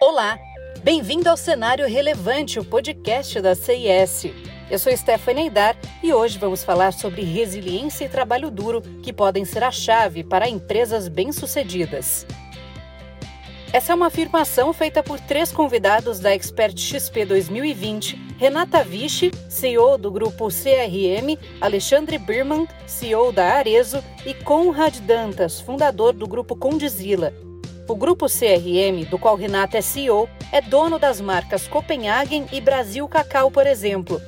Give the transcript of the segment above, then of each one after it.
Olá, bem-vindo ao Cenário Relevante, o podcast da CIS. Eu sou Stephanie Aidar e hoje vamos falar sobre resiliência e trabalho duro que podem ser a chave para empresas bem-sucedidas. Essa é uma afirmação feita por três convidados da Expert XP 2020: Renata Vichy, CEO do grupo CRM, Alexandre Birman, CEO da Arezo e Conrad Dantas, fundador do grupo Condizila. O grupo CRM, do qual Renata é CEO, é dono das marcas Copenhagen e Brasil Cacau, por exemplo.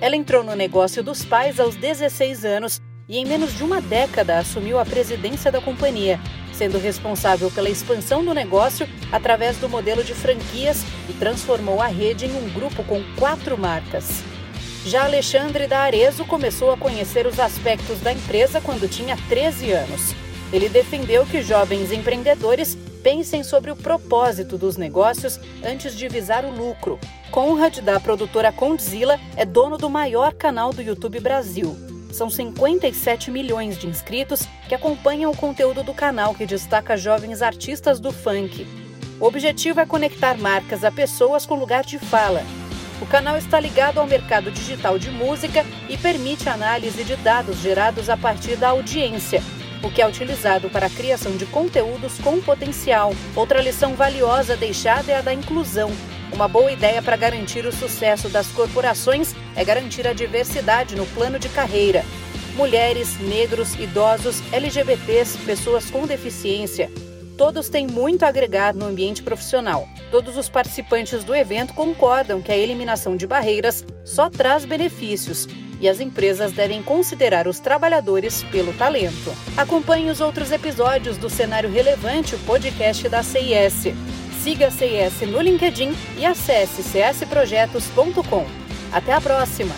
Ela entrou no negócio dos pais aos 16 anos e, em menos de uma década, assumiu a presidência da companhia, sendo responsável pela expansão do negócio através do modelo de franquias e transformou a rede em um grupo com quatro marcas. Já Alexandre da Arezo começou a conhecer os aspectos da empresa quando tinha 13 anos. Ele defendeu que jovens empreendedores pensem sobre o propósito dos negócios antes de visar o lucro. Conrad, da produtora Condzilla, é dono do maior canal do YouTube Brasil. São 57 milhões de inscritos que acompanham o conteúdo do canal que destaca jovens artistas do funk. O objetivo é conectar marcas a pessoas com lugar de fala. O canal está ligado ao mercado digital de música e permite análise de dados gerados a partir da audiência, o que é utilizado para a criação de conteúdos com potencial. Outra lição valiosa deixada é a da inclusão. Uma boa ideia para garantir o sucesso das corporações é garantir a diversidade no plano de carreira. Mulheres, negros, idosos, LGBTs, pessoas com deficiência. Todos têm muito a agregar no ambiente profissional. Todos os participantes do evento concordam que a eliminação de barreiras só traz benefícios e as empresas devem considerar os trabalhadores pelo talento. Acompanhe os outros episódios do Cenário Relevante, o podcast da CIS. Siga a CIS no LinkedIn e acesse csprojetos.com. Até a próxima!